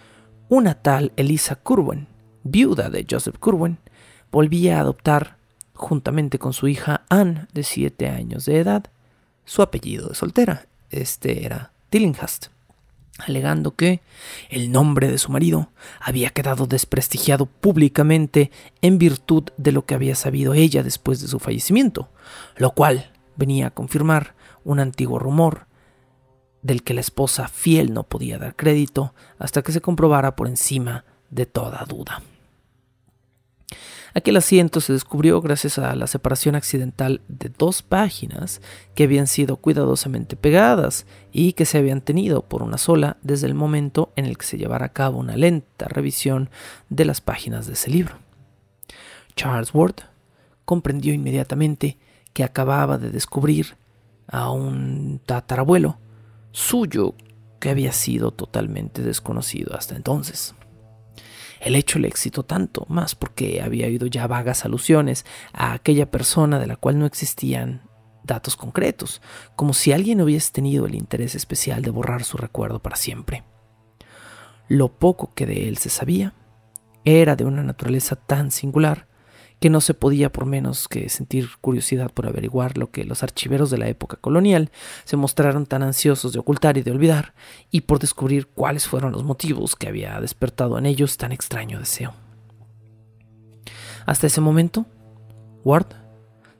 una tal Elisa Curwen, viuda de Joseph Curwen, volvía a adoptar, juntamente con su hija Anne, de siete años de edad, su apellido de soltera. Este era Tillinghast alegando que el nombre de su marido había quedado desprestigiado públicamente en virtud de lo que había sabido ella después de su fallecimiento, lo cual venía a confirmar un antiguo rumor del que la esposa fiel no podía dar crédito hasta que se comprobara por encima de toda duda. Aquel asiento se descubrió gracias a la separación accidental de dos páginas que habían sido cuidadosamente pegadas y que se habían tenido por una sola desde el momento en el que se llevara a cabo una lenta revisión de las páginas de ese libro. Charles Ward comprendió inmediatamente que acababa de descubrir a un tatarabuelo suyo que había sido totalmente desconocido hasta entonces. El hecho le excitó tanto, más porque había oído ya vagas alusiones a aquella persona de la cual no existían datos concretos, como si alguien hubiese tenido el interés especial de borrar su recuerdo para siempre. Lo poco que de él se sabía era de una naturaleza tan singular que no se podía por menos que sentir curiosidad por averiguar lo que los archiveros de la época colonial se mostraron tan ansiosos de ocultar y de olvidar, y por descubrir cuáles fueron los motivos que había despertado en ellos tan extraño deseo. Hasta ese momento, Ward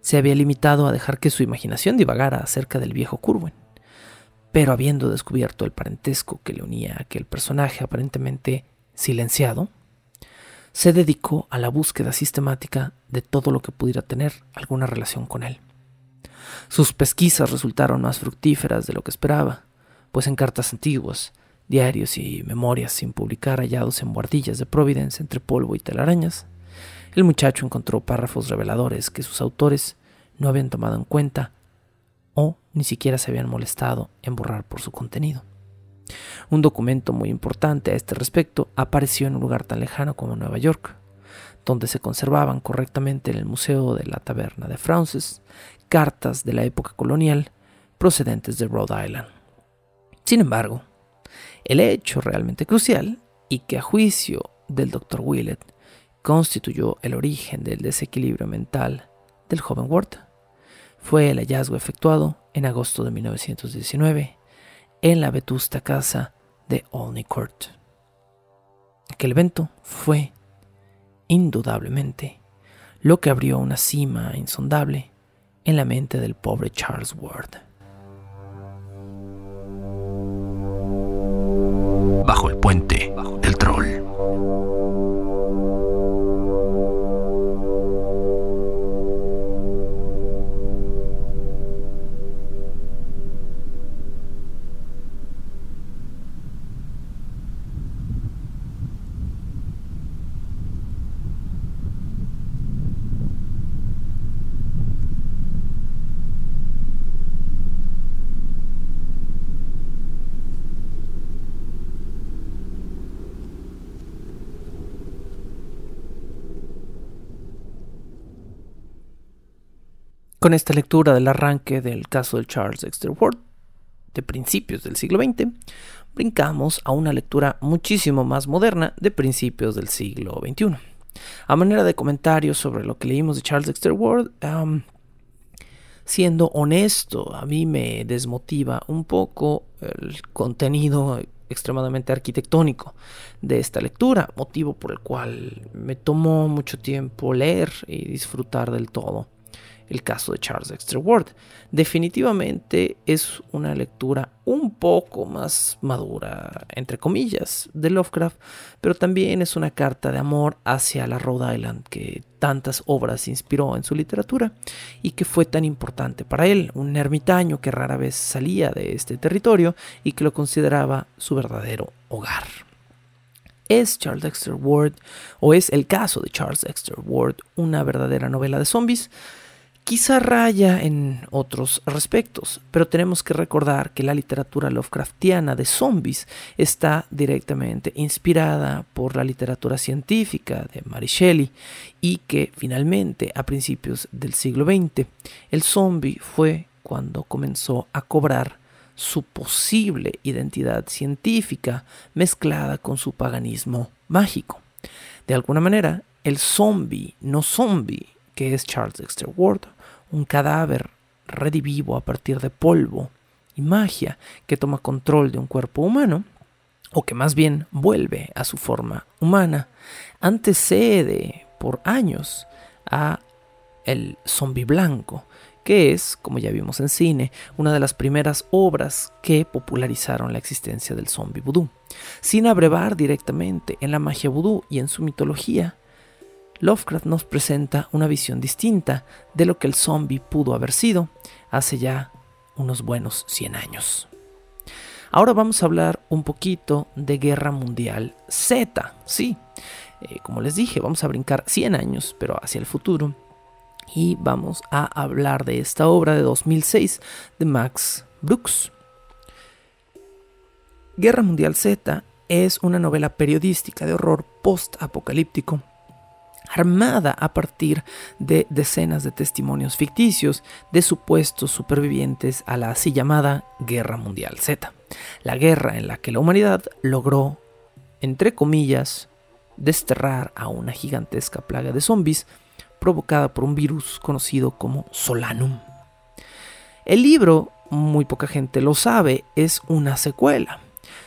se había limitado a dejar que su imaginación divagara acerca del viejo Curwen, pero habiendo descubierto el parentesco que le unía a aquel personaje aparentemente silenciado, se dedicó a la búsqueda sistemática de todo lo que pudiera tener alguna relación con él. Sus pesquisas resultaron más fructíferas de lo que esperaba, pues en cartas antiguas, diarios y memorias sin publicar hallados en guardillas de Providence entre polvo y telarañas, el muchacho encontró párrafos reveladores que sus autores no habían tomado en cuenta o ni siquiera se habían molestado en borrar por su contenido. Un documento muy importante a este respecto apareció en un lugar tan lejano como Nueva York, donde se conservaban correctamente en el Museo de la Taberna de Frances cartas de la época colonial procedentes de Rhode Island. Sin embargo, el hecho realmente crucial, y que a juicio del Dr. Willett constituyó el origen del desequilibrio mental del joven Ward, fue el hallazgo efectuado en agosto de 1919 en la vetusta casa de Olney Court. Aquel evento fue, indudablemente, lo que abrió una cima insondable en la mente del pobre Charles Ward. Bajo el puente del troll. Con esta lectura del arranque del caso de Charles Dexter Ward, de principios del siglo XX, brincamos a una lectura muchísimo más moderna de principios del siglo XXI. A manera de comentario sobre lo que leímos de Charles Dexter Ward, siendo honesto, a mí me desmotiva un poco el contenido extremadamente arquitectónico de esta lectura, motivo por el cual me tomó mucho tiempo leer y disfrutar del todo el caso de Charles Dexter Ward. Definitivamente es una lectura un poco más madura, entre comillas, de Lovecraft, pero también es una carta de amor hacia la Rhode Island que tantas obras inspiró en su literatura y que fue tan importante para él, un ermitaño que rara vez salía de este territorio y que lo consideraba su verdadero hogar. ¿Es Charles Dexter Ward, o es el caso de Charles Dexter Ward, una verdadera novela de zombies? Quizá raya en otros respectos, pero tenemos que recordar que la literatura Lovecraftiana de zombies está directamente inspirada por la literatura científica de Mary Shelley y que finalmente a principios del siglo XX el zombie fue cuando comenzó a cobrar su posible identidad científica mezclada con su paganismo mágico. De alguna manera, el zombie no zombie que es Charles Dexter Ward, un cadáver redivivo a partir de polvo y magia que toma control de un cuerpo humano, o que más bien vuelve a su forma humana, antecede por años a el zombie blanco, que es, como ya vimos en cine, una de las primeras obras que popularizaron la existencia del zombie vudú. Sin abrevar directamente en la magia vudú y en su mitología, Lovecraft nos presenta una visión distinta de lo que el zombie pudo haber sido hace ya unos buenos 100 años. Ahora vamos a hablar un poquito de Guerra Mundial Z. Sí, eh, como les dije, vamos a brincar 100 años, pero hacia el futuro. Y vamos a hablar de esta obra de 2006 de Max Brooks. Guerra Mundial Z es una novela periodística de horror post-apocalíptico armada a partir de decenas de testimonios ficticios de supuestos supervivientes a la así llamada Guerra Mundial Z, la guerra en la que la humanidad logró, entre comillas, desterrar a una gigantesca plaga de zombies provocada por un virus conocido como Solanum. El libro, muy poca gente lo sabe, es una secuela.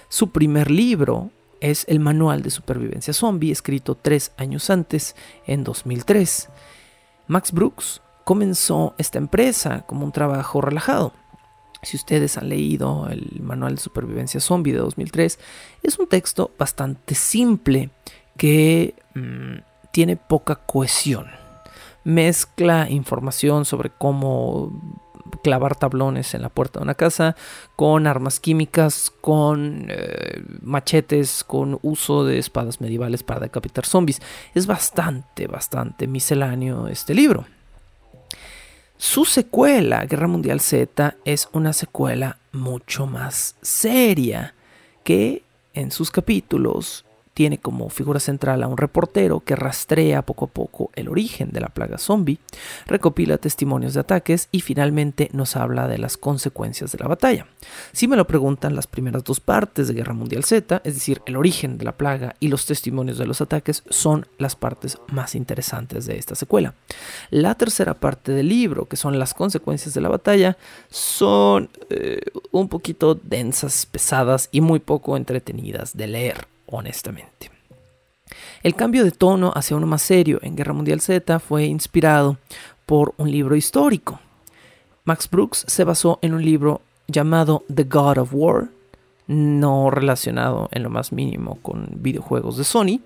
Su primer libro, es el Manual de Supervivencia Zombie, escrito tres años antes, en 2003. Max Brooks comenzó esta empresa como un trabajo relajado. Si ustedes han leído el Manual de Supervivencia Zombie de 2003, es un texto bastante simple que mm, tiene poca cohesión. Mezcla información sobre cómo clavar tablones en la puerta de una casa, con armas químicas, con eh, machetes, con uso de espadas medievales para decapitar zombies. Es bastante, bastante misceláneo este libro. Su secuela, Guerra Mundial Z, es una secuela mucho más seria que en sus capítulos tiene como figura central a un reportero que rastrea poco a poco el origen de la plaga zombie, recopila testimonios de ataques y finalmente nos habla de las consecuencias de la batalla. Si me lo preguntan, las primeras dos partes de Guerra Mundial Z, es decir, el origen de la plaga y los testimonios de los ataques, son las partes más interesantes de esta secuela. La tercera parte del libro, que son las consecuencias de la batalla, son eh, un poquito densas, pesadas y muy poco entretenidas de leer honestamente. El cambio de tono hacia uno más serio en Guerra Mundial Z fue inspirado por un libro histórico. Max Brooks se basó en un libro llamado The God of War, no relacionado en lo más mínimo con videojuegos de Sony.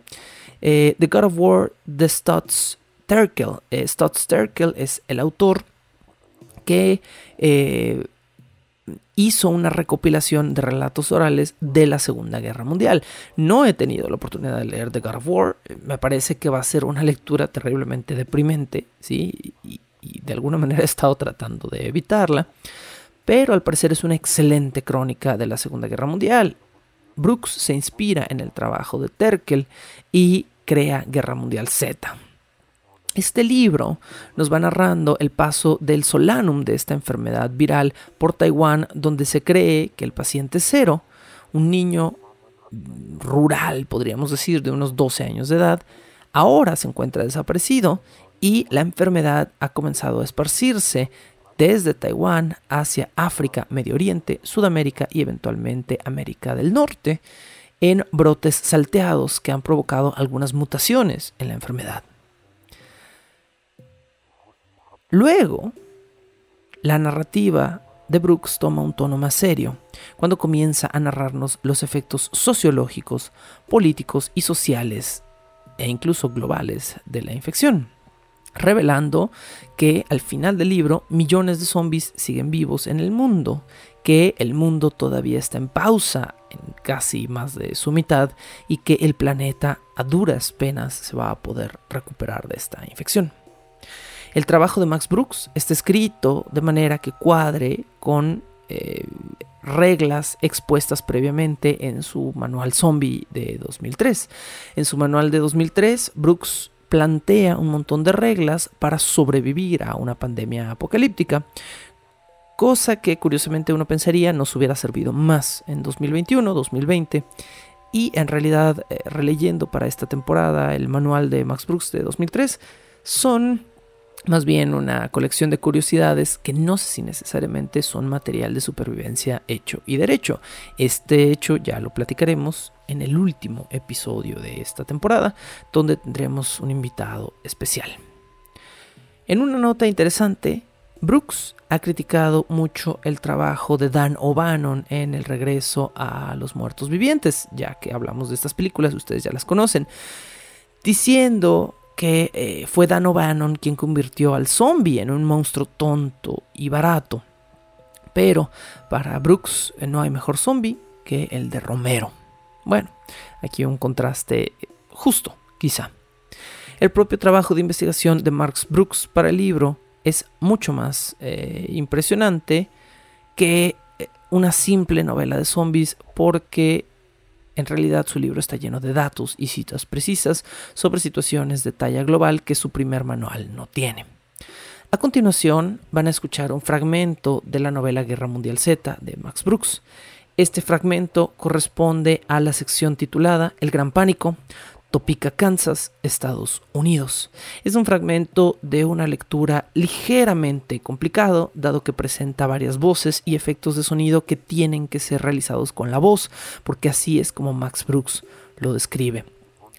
Eh, The God of War de Stutz Terkel. Eh, Terkel es el autor que eh, hizo una recopilación de relatos orales de la Segunda Guerra Mundial. No he tenido la oportunidad de leer The God of War, me parece que va a ser una lectura terriblemente deprimente, ¿sí? Y, y de alguna manera he estado tratando de evitarla, pero al parecer es una excelente crónica de la Segunda Guerra Mundial. Brooks se inspira en el trabajo de Terkel y crea Guerra Mundial Z. Este libro nos va narrando el paso del solanum de esta enfermedad viral por Taiwán, donde se cree que el paciente cero, un niño rural, podríamos decir, de unos 12 años de edad, ahora se encuentra desaparecido y la enfermedad ha comenzado a esparcirse desde Taiwán hacia África, Medio Oriente, Sudamérica y eventualmente América del Norte, en brotes salteados que han provocado algunas mutaciones en la enfermedad. Luego, la narrativa de Brooks toma un tono más serio cuando comienza a narrarnos los efectos sociológicos, políticos y sociales e incluso globales de la infección, revelando que al final del libro millones de zombies siguen vivos en el mundo, que el mundo todavía está en pausa en casi más de su mitad y que el planeta a duras penas se va a poder recuperar de esta infección. El trabajo de Max Brooks está escrito de manera que cuadre con eh, reglas expuestas previamente en su manual zombie de 2003. En su manual de 2003, Brooks plantea un montón de reglas para sobrevivir a una pandemia apocalíptica, cosa que curiosamente uno pensaría nos hubiera servido más en 2021, 2020. Y en realidad, eh, releyendo para esta temporada el manual de Max Brooks de 2003, son más bien una colección de curiosidades que no sé si necesariamente son material de supervivencia hecho y derecho. Este hecho ya lo platicaremos en el último episodio de esta temporada, donde tendremos un invitado especial. En una nota interesante, Brooks ha criticado mucho el trabajo de Dan O'Bannon en El regreso a los muertos vivientes, ya que hablamos de estas películas, ustedes ya las conocen, diciendo que eh, fue Dan O'Bannon quien convirtió al zombie en un monstruo tonto y barato. Pero para Brooks eh, no hay mejor zombie que el de Romero. Bueno, aquí un contraste justo, quizá. El propio trabajo de investigación de Marx Brooks para el libro es mucho más eh, impresionante que una simple novela de zombies porque en realidad su libro está lleno de datos y citas precisas sobre situaciones de talla global que su primer manual no tiene. A continuación van a escuchar un fragmento de la novela Guerra Mundial Z de Max Brooks. Este fragmento corresponde a la sección titulada El Gran Pánico, Topeka, Kansas, Estados Unidos. Es un fragmento de una lectura ligeramente complicado, dado que presenta varias voces y efectos de sonido que tienen que ser realizados con la voz, porque así es como Max Brooks lo describe.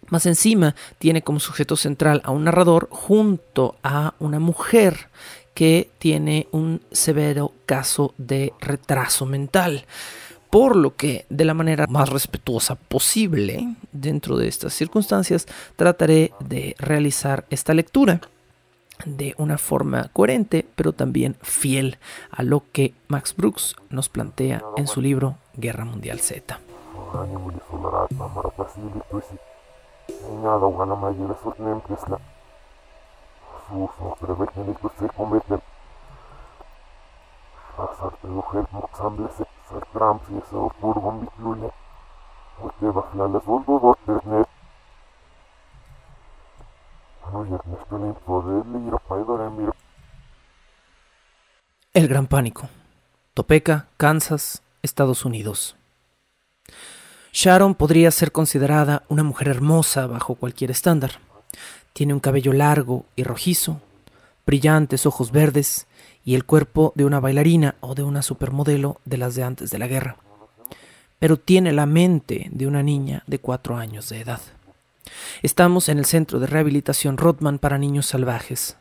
Más encima, tiene como sujeto central a un narrador junto a una mujer que tiene un severo caso de retraso mental por lo que de la manera más respetuosa posible dentro de estas circunstancias trataré de realizar esta lectura de una forma coherente pero también fiel a lo que Max Brooks nos plantea en su libro Guerra Mundial Z. El Gran Pánico. Topeka, Kansas, Estados Unidos. Sharon podría ser considerada una mujer hermosa bajo cualquier estándar. Tiene un cabello largo y rojizo, brillantes ojos verdes y el cuerpo de una bailarina o de una supermodelo de las de antes de la guerra. Pero tiene la mente de una niña de cuatro años de edad. Estamos en el Centro de Rehabilitación Rodman para Niños Salvajes.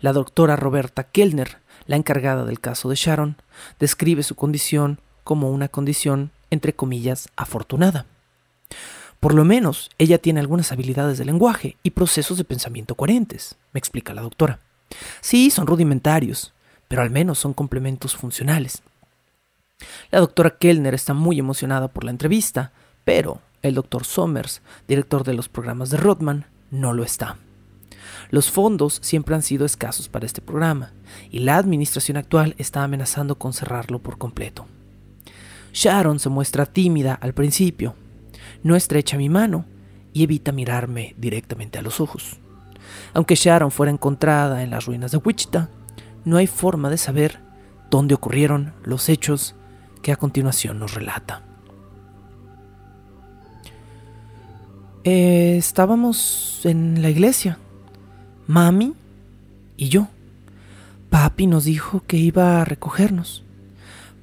La doctora Roberta Kellner, la encargada del caso de Sharon, describe su condición como una condición, entre comillas, afortunada. Por lo menos, ella tiene algunas habilidades de lenguaje y procesos de pensamiento coherentes, me explica la doctora. Sí, son rudimentarios, pero al menos son complementos funcionales. La doctora Kellner está muy emocionada por la entrevista, pero el doctor Somers, director de los programas de Rodman, no lo está. Los fondos siempre han sido escasos para este programa, y la administración actual está amenazando con cerrarlo por completo. Sharon se muestra tímida al principio, no estrecha mi mano y evita mirarme directamente a los ojos. Aunque Sharon fuera encontrada en las ruinas de Wichita, no hay forma de saber dónde ocurrieron los hechos que a continuación nos relata. Eh, estábamos en la iglesia, mami y yo. Papi nos dijo que iba a recogernos.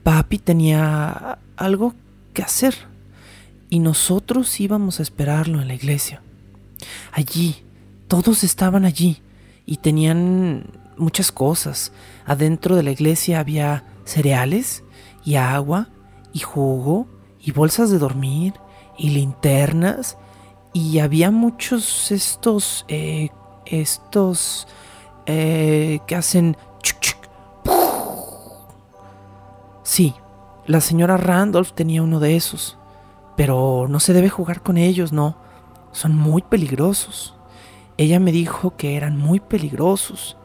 Papi tenía algo que hacer y nosotros íbamos a esperarlo en la iglesia. Allí, todos estaban allí y tenían muchas cosas. Adentro de la iglesia había cereales y agua y jugo y bolsas de dormir y linternas y había muchos estos eh, estos eh, que hacen Sí, la señora Randolph tenía uno de esos, pero no se debe jugar con ellos, no. Son muy peligrosos. Ella me dijo que eran muy peligrosos.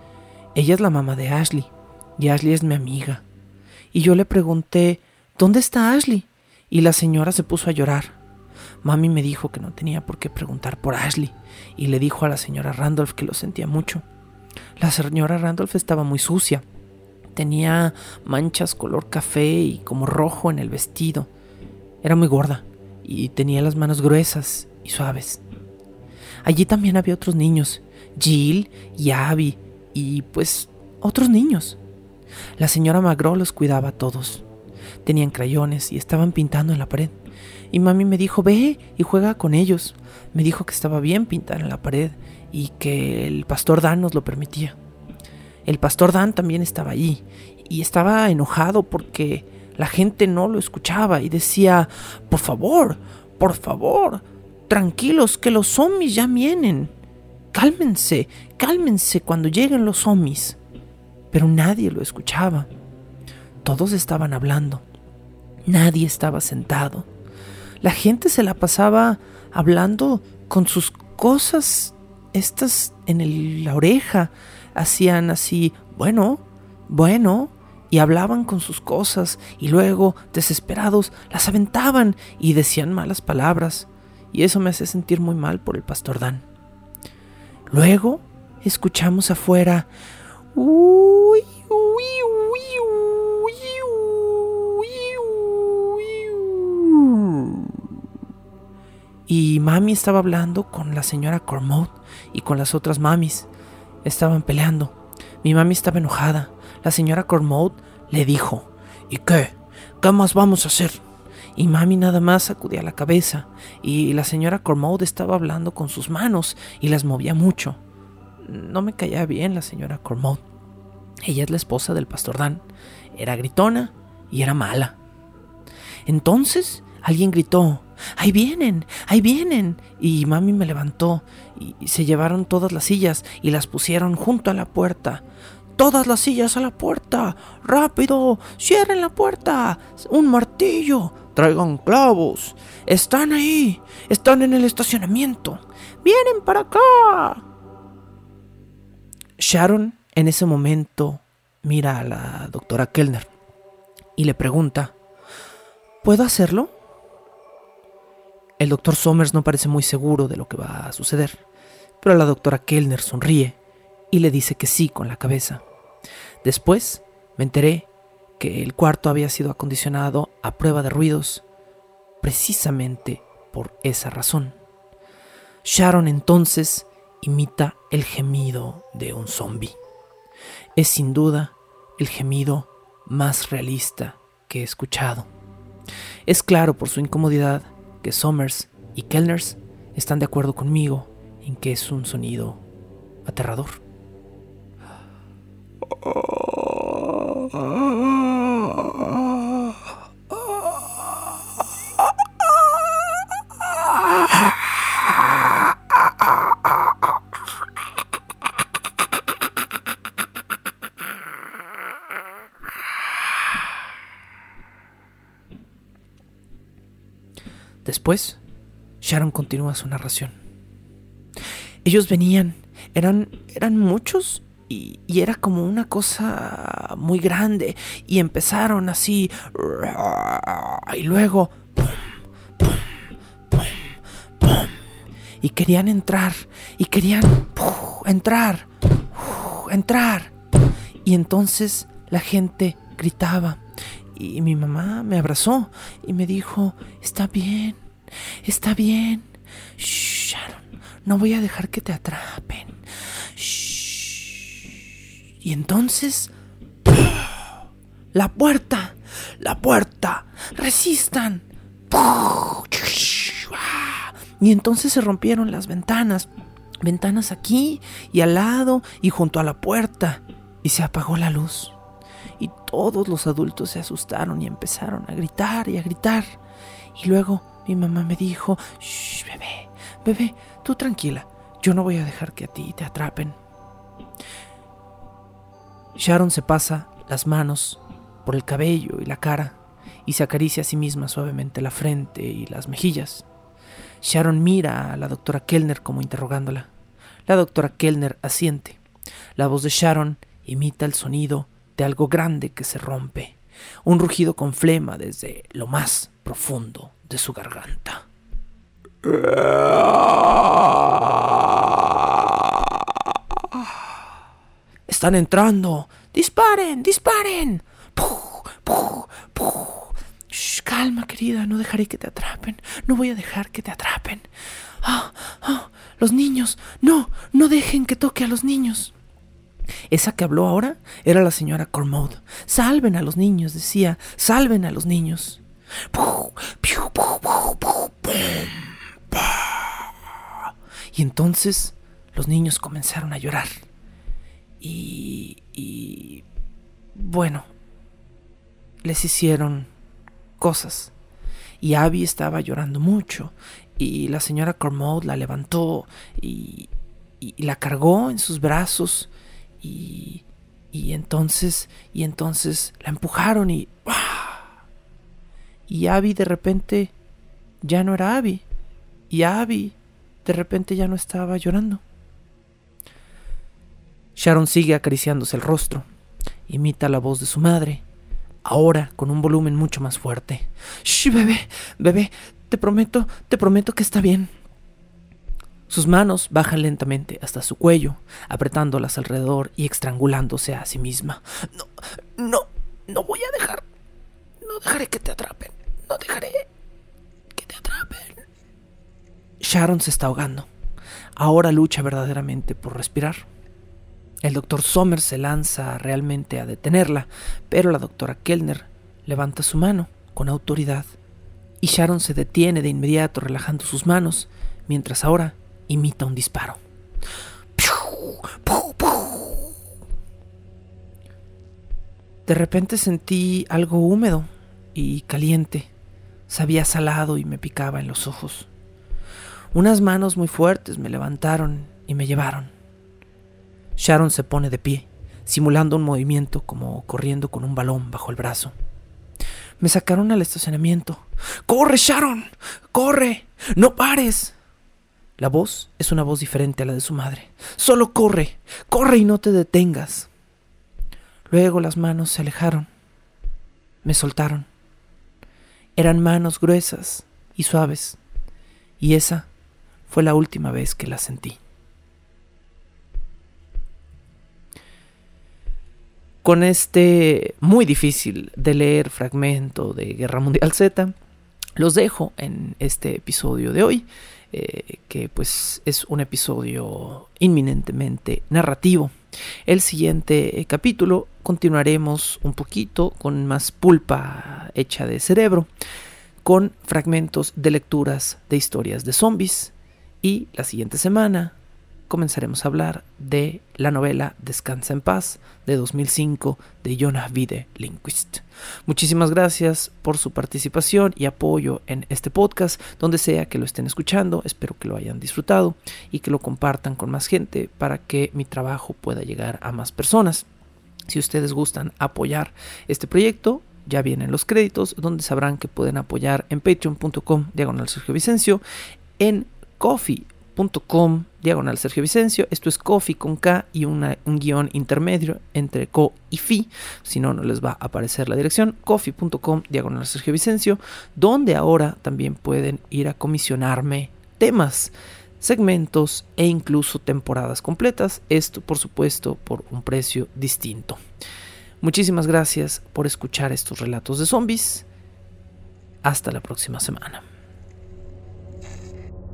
Ella es la mamá de Ashley y Ashley es mi amiga. Y yo le pregunté, ¿dónde está Ashley? Y la señora se puso a llorar. Mami me dijo que no tenía por qué preguntar por Ashley y le dijo a la señora Randolph que lo sentía mucho. La señora Randolph estaba muy sucia Tenía manchas color café y como rojo en el vestido. Era muy gorda y tenía las manos gruesas y suaves. Allí también había otros niños, Jill y Abby y pues otros niños. La señora Magro los cuidaba a todos. Tenían crayones y estaban pintando en la pared. Y mami me dijo, ve y juega con ellos. Me dijo que estaba bien pintar en la pared y que el pastor Dan nos lo permitía. El pastor Dan también estaba allí y estaba enojado porque la gente no lo escuchaba y decía, por favor, por favor, tranquilos, que los zombies ya vienen. Cálmense, cálmense cuando lleguen los zombies. Pero nadie lo escuchaba. Todos estaban hablando. Nadie estaba sentado. La gente se la pasaba hablando con sus cosas estas en la oreja, hacían así, bueno, bueno, y hablaban con sus cosas, y luego, desesperados, las aventaban y decían malas palabras, y eso me hace sentir muy mal por el pastor Dan. Luego, escuchamos afuera, y mami estaba hablando con la señora Cormode y con las otras mamis estaban peleando. Mi mami estaba enojada. La señora Cormode le dijo, ¿y qué? ¿Qué más vamos a hacer? Y mami nada más sacudía la cabeza, y la señora Cormode estaba hablando con sus manos y las movía mucho. No me caía bien la señora Cormode. Ella es la esposa del pastor Dan. Era gritona y era mala. Entonces alguien gritó, ahí vienen, ahí vienen. Y mami me levantó y se llevaron todas las sillas y las pusieron junto a la puerta. Todas las sillas a la puerta. Rápido, cierren la puerta. Un martillo. Traigan clavos. Están ahí. Están en el estacionamiento. Vienen para acá. Sharon en ese momento mira a la doctora Kellner y le pregunta, ¿puedo hacerlo? El doctor Somers no parece muy seguro de lo que va a suceder, pero la doctora Kellner sonríe y le dice que sí con la cabeza. Después me enteré que el cuarto había sido acondicionado a prueba de ruidos precisamente por esa razón. Sharon entonces imita el gemido de un zombie. Es sin duda el gemido más realista que he escuchado. Es claro por su incomodidad que Somers y Kellners están de acuerdo conmigo en que es un sonido aterrador. Después, Sharon continúa su narración. Ellos venían, eran, eran muchos y, era como una cosa muy grande y empezaron así y luego y querían entrar y querían entrar entrar y entonces la gente gritaba y mi mamá me abrazó y me dijo, está bien, está bien. Sharon, no voy a dejar que te atrapen. Y entonces ¡La puerta! ¡La puerta! ¡Resistan! Y entonces se rompieron las ventanas. Ventanas aquí y al lado y junto a la puerta. Y se apagó la luz. Y todos los adultos se asustaron y empezaron a gritar y a gritar. Y luego mi mamá me dijo, Shh, bebé, bebé, tú tranquila, yo no voy a dejar que a ti te atrapen. Sharon se pasa las manos por el cabello y la cara y se acaricia a sí misma suavemente la frente y las mejillas. Sharon mira a la doctora Kellner como interrogándola. La doctora Kellner asiente. La voz de Sharon imita el sonido de algo grande que se rompe, un rugido con flema desde lo más profundo de su garganta. Están entrando. Disparen, disparen. calma, querida, no dejaré que te atrapen. No voy a dejar que te atrapen. Ah, ah, los niños. No, no dejen que toque a los niños. Esa que habló ahora era la señora Cormode. Salven a los niños, decía, salven a los niños. Y entonces los niños comenzaron a llorar. Y, y bueno, les hicieron cosas. Y Abby estaba llorando mucho. Y la señora Cormode la levantó y, la cargó en sus brazos. Y, y entonces, y entonces la empujaron y... Y Abby de repente ya no era Abby. Y Abby de repente ya no estaba llorando. Sharon sigue acariciándose el rostro. Imita la voz de su madre, ahora con un volumen mucho más fuerte. ¡Shh, bebé! Bebé, te prometo, te prometo que está bien. Sus manos bajan lentamente hasta su cuello, apretándolas alrededor y estrangulándose a sí misma. No, no, no voy a dejar. No dejaré que te atrapen. No dejaré que te atrapen. Sharon se está ahogando. Ahora lucha verdaderamente por respirar. El doctor Sommer se lanza realmente a detenerla, pero la doctora Kellner levanta su mano con autoridad y Sharon se detiene de inmediato relajando sus manos, mientras ahora imita un disparo. De repente sentí algo húmedo y caliente. Sabía salado y me picaba en los ojos. Unas manos muy fuertes me levantaron y me llevaron. Sharon se pone de pie, simulando un movimiento como corriendo con un balón bajo el brazo. Me sacaron al estacionamiento. ¡Corre, Sharon! ¡Corre! ¡No pares! La voz es una voz diferente a la de su madre. Solo corre, corre y no te detengas. Luego las manos se alejaron. Me soltaron. Eran manos gruesas y suaves. Y esa fue la última vez que las sentí. Con este muy difícil de leer fragmento de Guerra Mundial Z, los dejo en este episodio de hoy. Eh, que pues es un episodio inminentemente narrativo. El siguiente eh, capítulo continuaremos un poquito con más pulpa hecha de cerebro, con fragmentos de lecturas de historias de zombies y la siguiente semana comenzaremos a hablar de la novela Descansa en paz de 2005 de Jonas Vide Lindquist. Muchísimas gracias por su participación y apoyo en este podcast, donde sea que lo estén escuchando. Espero que lo hayan disfrutado y que lo compartan con más gente para que mi trabajo pueda llegar a más personas. Si ustedes gustan apoyar este proyecto, ya vienen los créditos, donde sabrán que pueden apoyar en patreon.com diagonal Sergio Vicencio, en coffee com diagonal Sergio Vicencio. Esto es coffee con K y un guion intermedio entre co y fi. Si no, no les va a aparecer la dirección. coffee.com diagonal Sergio Vicencio. Donde ahora también pueden ir a comisionarme temas, segmentos e incluso temporadas completas. Esto, por supuesto, por un precio distinto. Muchísimas gracias por escuchar estos relatos de zombies. Hasta la próxima semana.